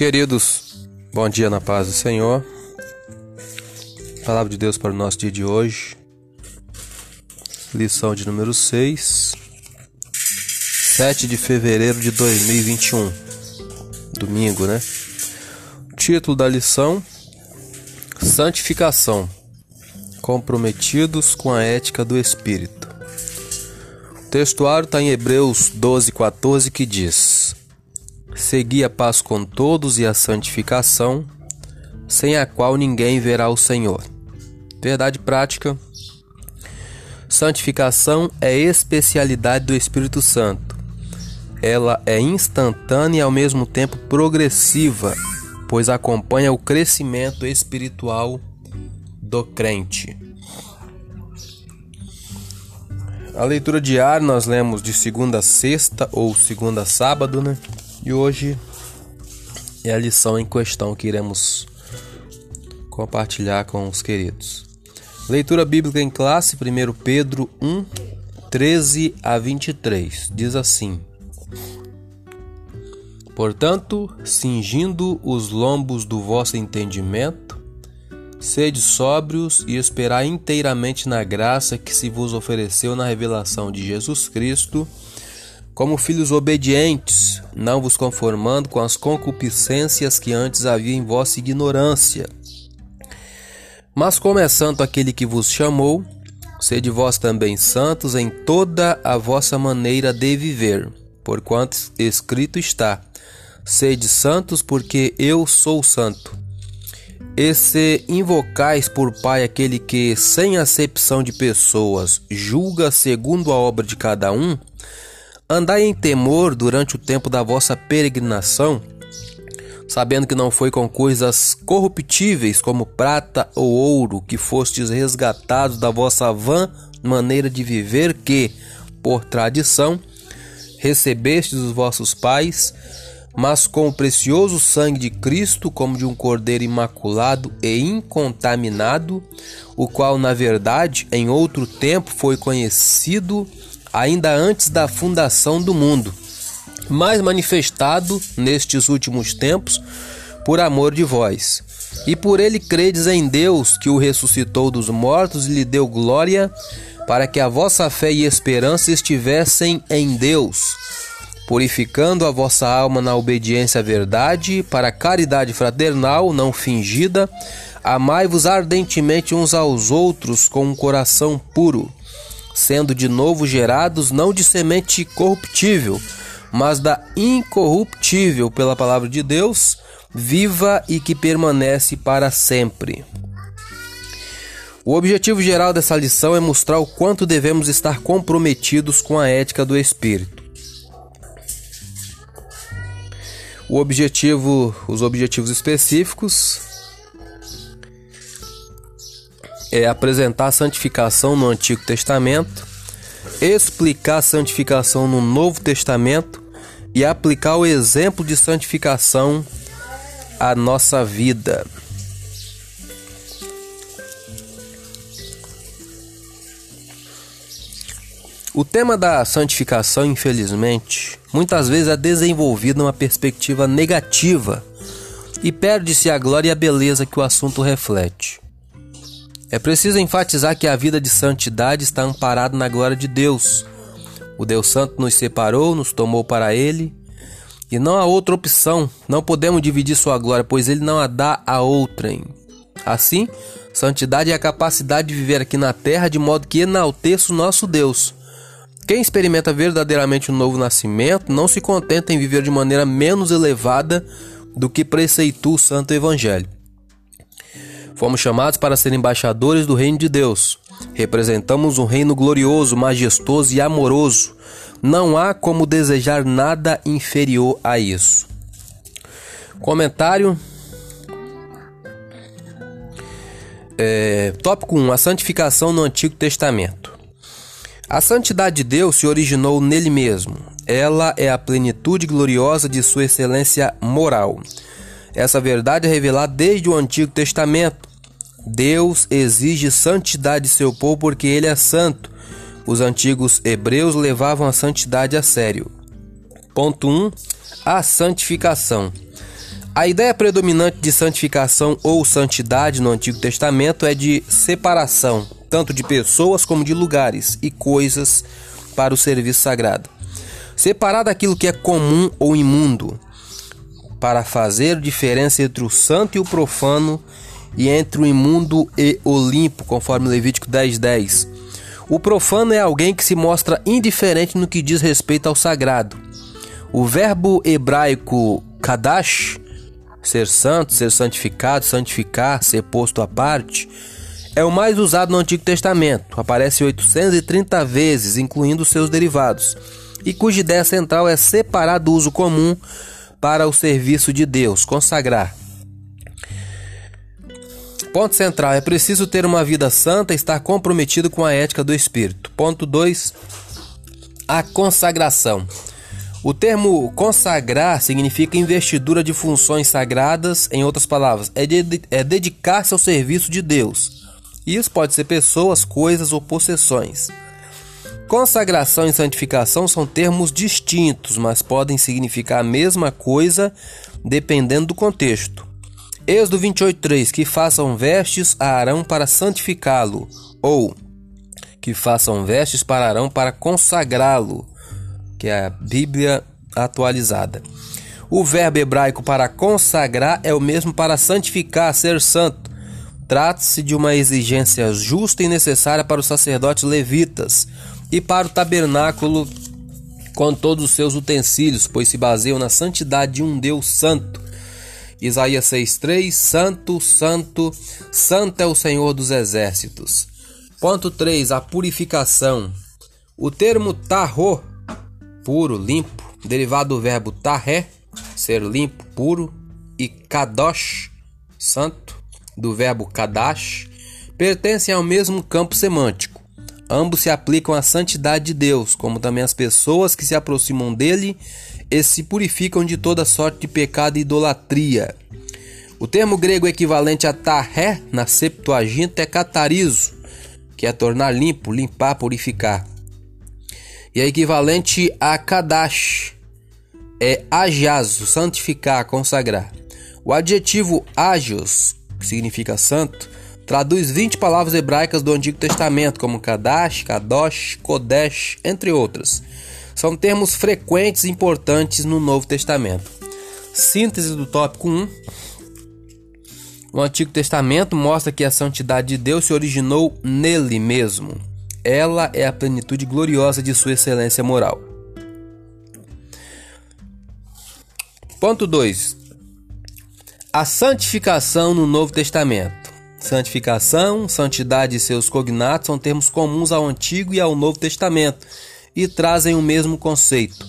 Queridos, bom dia na paz do Senhor. Palavra de Deus para o nosso dia de hoje. Lição de número 6, 7 de fevereiro de 2021. Domingo, né? Título da lição: Santificação. Comprometidos com a ética do Espírito. O textuário está em Hebreus 12, 14, que diz: Segui a paz com todos e a santificação, sem a qual ninguém verá o Senhor. Verdade prática. Santificação é especialidade do Espírito Santo. Ela é instantânea e ao mesmo tempo progressiva, pois acompanha o crescimento espiritual do crente. A leitura diária nós lemos de segunda a sexta ou segunda a sábado, né? E hoje é a lição em questão que iremos compartilhar com os queridos. Leitura bíblica em classe, 1 Pedro 1, 13 a 23. Diz assim: Portanto, cingindo os lombos do vosso entendimento, sede sóbrios e esperai inteiramente na graça que se vos ofereceu na revelação de Jesus Cristo como filhos obedientes, não vos conformando com as concupiscências que antes havia em vossa ignorância. Mas como é santo aquele que vos chamou, sede vós também santos em toda a vossa maneira de viver, porquanto escrito está: Sede santos, porque eu sou santo. E se invocais por Pai aquele que, sem acepção de pessoas, julga segundo a obra de cada um, Andai em temor durante o tempo da vossa peregrinação, sabendo que não foi com coisas corruptíveis como prata ou ouro que fostes resgatados da vossa vã maneira de viver que, por tradição, recebestes dos vossos pais, mas com o precioso sangue de Cristo, como de um cordeiro imaculado e incontaminado, o qual, na verdade, em outro tempo foi conhecido ainda antes da fundação do mundo, mas manifestado nestes últimos tempos por amor de vós. E por ele credes em Deus, que o ressuscitou dos mortos e lhe deu glória, para que a vossa fé e esperança estivessem em Deus, purificando a vossa alma na obediência à verdade, para a caridade fraternal não fingida. Amai-vos ardentemente uns aos outros com um coração puro sendo de novo gerados não de semente corruptível, mas da incorruptível pela palavra de Deus, viva e que permanece para sempre. O objetivo geral dessa lição é mostrar o quanto devemos estar comprometidos com a ética do espírito. O objetivo, os objetivos específicos é apresentar a santificação no Antigo Testamento, explicar a santificação no Novo Testamento e aplicar o exemplo de santificação à nossa vida. O tema da santificação, infelizmente, muitas vezes é desenvolvido numa perspectiva negativa e perde-se a glória e a beleza que o assunto reflete. É preciso enfatizar que a vida de santidade está amparada na glória de Deus. O Deus Santo nos separou, nos tomou para Ele, e não há outra opção. Não podemos dividir Sua glória, pois Ele não a dá a outrem. Assim, santidade é a capacidade de viver aqui na terra de modo que enalteça o nosso Deus. Quem experimenta verdadeiramente o novo nascimento não se contenta em viver de maneira menos elevada do que preceitua o Santo Evangelho. Fomos chamados para ser embaixadores do reino de Deus. Representamos um reino glorioso, majestoso e amoroso. Não há como desejar nada inferior a isso. Comentário. É, tópico 1: A santificação no Antigo Testamento. A santidade de Deus se originou nele mesmo. Ela é a plenitude gloriosa de sua excelência moral. Essa verdade é revelada desde o Antigo Testamento Deus exige santidade de seu povo porque ele é santo. Os antigos hebreus levavam a santidade a sério. Ponto 1. Um, a santificação. A ideia predominante de santificação ou santidade no Antigo Testamento é de separação, tanto de pessoas como de lugares e coisas para o serviço sagrado. Separar daquilo que é comum ou imundo, para fazer diferença entre o santo e o profano e entre o imundo e o limpo, conforme Levítico 10:10. 10. O profano é alguém que se mostra indiferente no que diz respeito ao sagrado. O verbo hebraico kadash ser santo, ser santificado, santificar, ser posto à parte, é o mais usado no Antigo Testamento. Aparece 830 vezes, incluindo seus derivados, e cuja ideia central é separar do uso comum para o serviço de Deus, consagrar. Ponto central: é preciso ter uma vida santa e estar comprometido com a ética do Espírito. Ponto 2: a consagração. O termo consagrar significa investidura de funções sagradas, em outras palavras, é, de, é dedicar-se ao serviço de Deus. Isso pode ser pessoas, coisas ou possessões. Consagração e santificação são termos distintos, mas podem significar a mesma coisa dependendo do contexto. Êxodo 28:3 que façam vestes a Arão para santificá-lo, ou que façam vestes para Arão para consagrá-lo que é a Bíblia atualizada. O verbo hebraico para consagrar é o mesmo para santificar, ser santo. Trata-se de uma exigência justa e necessária para os sacerdotes levitas e para o tabernáculo com todos os seus utensílios, pois se baseiam na santidade de um Deus santo. Isaías 6:3 Santo, santo, santo é o Senhor dos exércitos. Ponto 3, a purificação. O termo tarro puro, limpo, derivado do verbo tahé, ser limpo, puro, e kadosh, santo, do verbo kadash, pertencem ao mesmo campo semântico. Ambos se aplicam à santidade de Deus, como também às pessoas que se aproximam dele e se purificam de toda sorte de pecado e idolatria. O termo grego equivalente a tahé na Septuaginta é catarizo, que é tornar limpo, limpar, purificar e é equivalente a Kadash, é ajazo, santificar, consagrar. O adjetivo agios, que significa santo, traduz 20 palavras hebraicas do Antigo Testamento, como Kadash, Kadosh, Kodesh, entre outras. São termos frequentes e importantes no Novo Testamento. Síntese do tópico 1. O Antigo Testamento mostra que a santidade de Deus se originou nele mesmo. Ela é a plenitude gloriosa de sua excelência moral. Ponto 2. A santificação no Novo Testamento. Santificação, santidade e seus cognatos são termos comuns ao Antigo e ao Novo Testamento e trazem o mesmo conceito.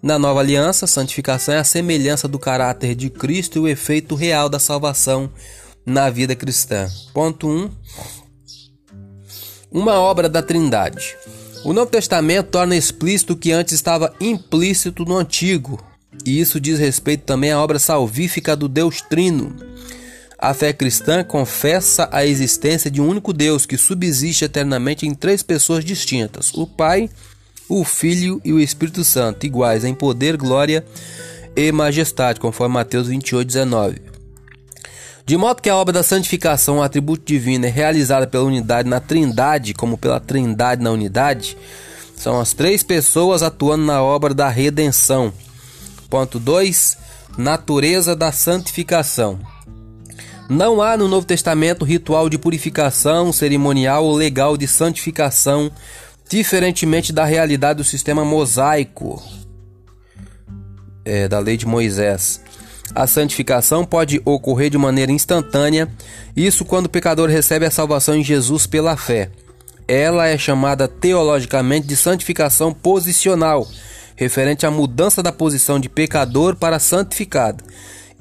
Na Nova Aliança, santificação é a semelhança do caráter de Cristo e o efeito real da salvação na vida cristã. Ponto 1. Um, uma obra da Trindade. O Novo Testamento torna explícito o que antes estava implícito no Antigo, e isso diz respeito também à obra salvífica do Deus Trino. A fé cristã confessa a existência de um único Deus que subsiste eternamente em três pessoas distintas: o Pai, o Filho e o Espírito Santo, iguais em poder, glória e majestade, conforme Mateus 28, 19. De modo que a obra da santificação, o atributo divino, é realizada pela unidade na trindade, como pela trindade na unidade, são as três pessoas atuando na obra da redenção. Ponto 2. Natureza da santificação. Não há no Novo Testamento ritual de purificação, cerimonial ou legal de santificação, diferentemente da realidade do sistema mosaico é, da lei de Moisés. A santificação pode ocorrer de maneira instantânea, isso quando o pecador recebe a salvação em Jesus pela fé. Ela é chamada teologicamente de santificação posicional, referente à mudança da posição de pecador para santificado.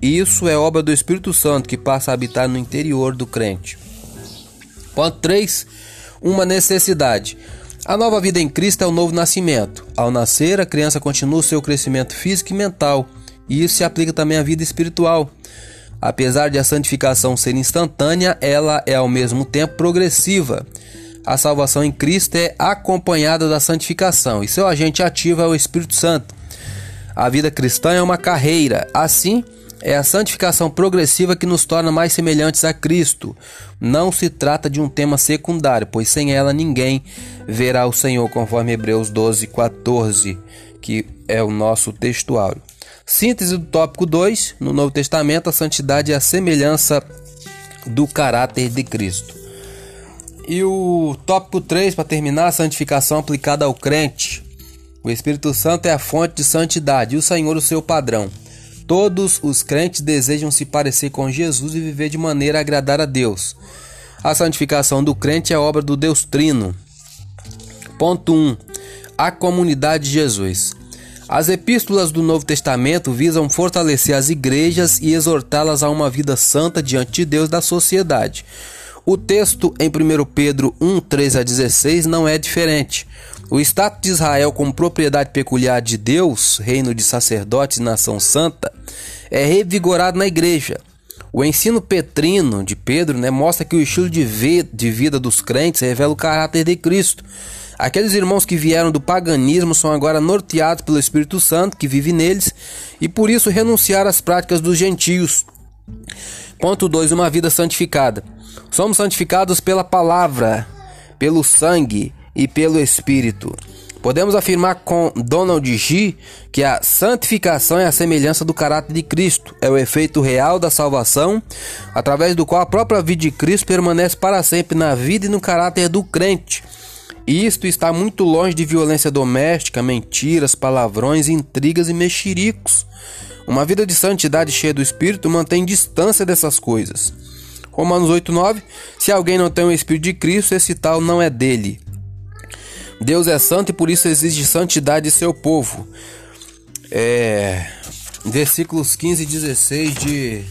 Isso é obra do Espírito Santo que passa a habitar no interior do crente. Ponto 3. Uma necessidade. A nova vida em Cristo é o novo nascimento. Ao nascer, a criança continua o seu crescimento físico e mental e isso se aplica também à vida espiritual. Apesar de a santificação ser instantânea, ela é ao mesmo tempo progressiva. A salvação em Cristo é acompanhada da santificação e seu agente ativo é o Espírito Santo. A vida cristã é uma carreira. Assim, É a santificação progressiva que nos torna mais semelhantes a Cristo. Não se trata de um tema secundário, pois sem ela ninguém verá o Senhor, conforme Hebreus 12, 14, que é o nosso textuário. Síntese do tópico 2: No Novo Testamento, a santidade é a semelhança do caráter de Cristo. E o tópico 3, para terminar, a santificação aplicada ao crente. O Espírito Santo é a fonte de santidade e o Senhor o seu padrão. Todos os crentes desejam se parecer com Jesus e viver de maneira a agradar a Deus. A santificação do crente é obra do Deus Trino. Ponto 1. A comunidade de Jesus. As epístolas do Novo Testamento visam fortalecer as igrejas e exortá-las a uma vida santa diante de Deus da sociedade. O texto em 1 Pedro 1, 13 a 16 não é diferente. O status de Israel como propriedade peculiar de Deus, reino de sacerdotes e nação santa, é revigorado na igreja. O ensino petrino de Pedro né, mostra que o estilo de, de vida dos crentes revela o caráter de Cristo. Aqueles irmãos que vieram do paganismo são agora norteados pelo Espírito Santo que vive neles e por isso renunciar às práticas dos gentios. Ponto 2. Uma vida santificada. Somos santificados pela palavra, pelo sangue e pelo Espírito. Podemos afirmar com Donald G que a santificação é a semelhança do caráter de Cristo, é o efeito real da salvação, através do qual a própria vida de Cristo permanece para sempre na vida e no caráter do crente. Isto está muito longe de violência doméstica, mentiras, palavrões, intrigas e mexericos. Uma vida de santidade cheia do Espírito mantém distância dessas coisas. Romanos 8,9 Se alguém não tem o Espírito de Cristo, esse tal não é dele. Deus é santo e por isso exige santidade de seu povo. É, versículos 15 e 16 de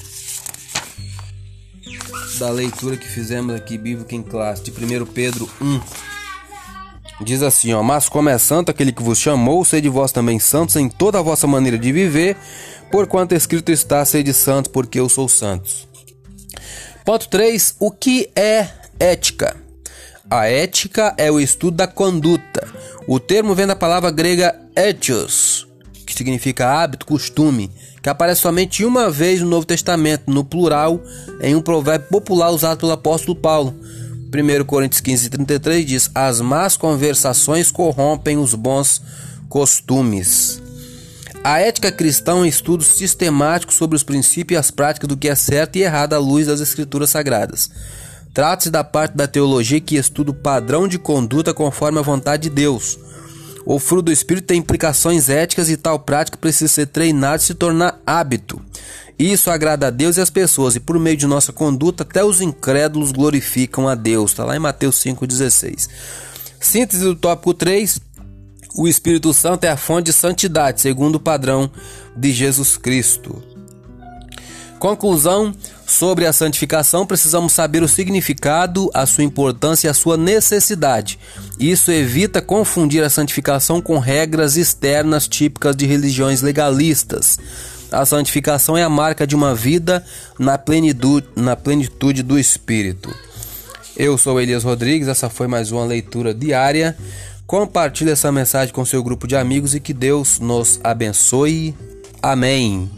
da leitura que fizemos aqui bíblica em classe de 1 Pedro 1. Diz assim, ó: "Mas como é santo aquele que vos chamou, sede vós também santos em toda a vossa maneira de viver, porquanto escrito está: sede santos, porque eu sou santos." Ponto 3. O que é ética? A ética é o estudo da conduta. O termo vem da palavra grega etios, que significa hábito, costume, que aparece somente uma vez no Novo Testamento, no plural, em um provérbio popular usado pelo apóstolo Paulo. 1 Coríntios 15, 33 diz: As más conversações corrompem os bons costumes. A ética cristã é um estudo sistemático sobre os princípios e as práticas do que é certo e errado à luz das Escrituras Sagradas. Trata-se da parte da teologia que estuda o padrão de conduta conforme a vontade de Deus. O fruto do Espírito tem implicações éticas e tal prática precisa ser treinada e se tornar hábito. Isso agrada a Deus e as pessoas, e por meio de nossa conduta, até os incrédulos glorificam a Deus. Está lá em Mateus 5,16. Síntese do tópico 3. O Espírito Santo é a fonte de santidade, segundo o padrão de Jesus Cristo. Conclusão: sobre a santificação, precisamos saber o significado, a sua importância e a sua necessidade. Isso evita confundir a santificação com regras externas típicas de religiões legalistas. A santificação é a marca de uma vida na plenitude, na plenitude do Espírito. Eu sou Elias Rodrigues, essa foi mais uma leitura diária. Compartilhe essa mensagem com seu grupo de amigos e que Deus nos abençoe. Amém.